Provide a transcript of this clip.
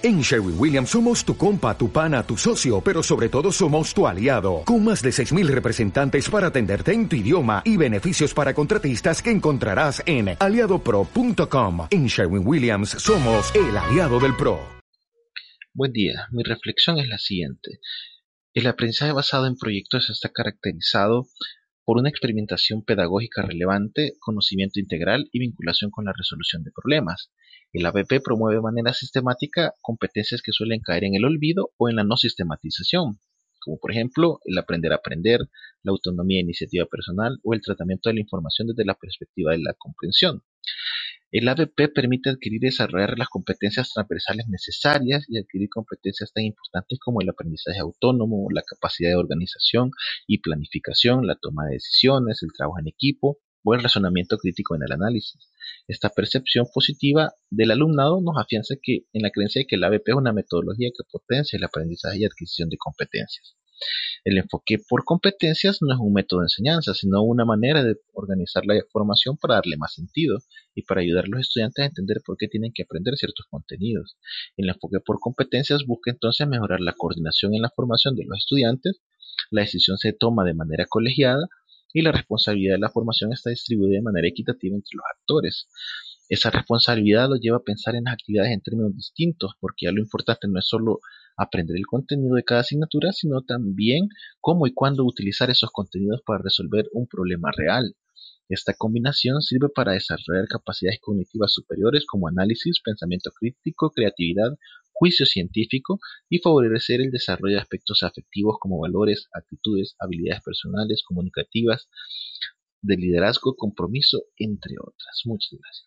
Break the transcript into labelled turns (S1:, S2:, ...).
S1: En Sherwin Williams somos tu compa, tu pana, tu socio, pero sobre todo somos tu aliado, con más de 6.000 representantes para atenderte en tu idioma y beneficios para contratistas que encontrarás en aliadopro.com. En Sherwin Williams somos el aliado del PRO.
S2: Buen día, mi reflexión es la siguiente. El aprendizaje basado en proyectos está caracterizado por una experimentación pedagógica relevante, conocimiento integral y vinculación con la resolución de problemas. El ABP promueve de manera sistemática competencias que suelen caer en el olvido o en la no sistematización, como por ejemplo el aprender a aprender, la autonomía e iniciativa personal o el tratamiento de la información desde la perspectiva de la comprensión. El ABP permite adquirir y desarrollar las competencias transversales necesarias y adquirir competencias tan importantes como el aprendizaje autónomo, la capacidad de organización y planificación, la toma de decisiones, el trabajo en equipo o el razonamiento crítico en el análisis. Esta percepción positiva del alumnado nos afianza que, en la creencia de que el ABP es una metodología que potencia el aprendizaje y adquisición de competencias. El enfoque por competencias no es un método de enseñanza, sino una manera de organizar la formación para darle más sentido y para ayudar a los estudiantes a entender por qué tienen que aprender ciertos contenidos. El enfoque por competencias busca entonces mejorar la coordinación en la formación de los estudiantes, la decisión se toma de manera colegiada y la responsabilidad de la formación está distribuida de manera equitativa entre los actores. Esa responsabilidad lo lleva a pensar en las actividades en términos distintos, porque ya lo importante no es solo aprender el contenido de cada asignatura, sino también cómo y cuándo utilizar esos contenidos para resolver un problema real. Esta combinación sirve para desarrollar capacidades cognitivas superiores como análisis, pensamiento crítico, creatividad, juicio científico y favorecer el desarrollo de aspectos afectivos como valores, actitudes, habilidades personales, comunicativas, de liderazgo, compromiso, entre otras. Muchas gracias.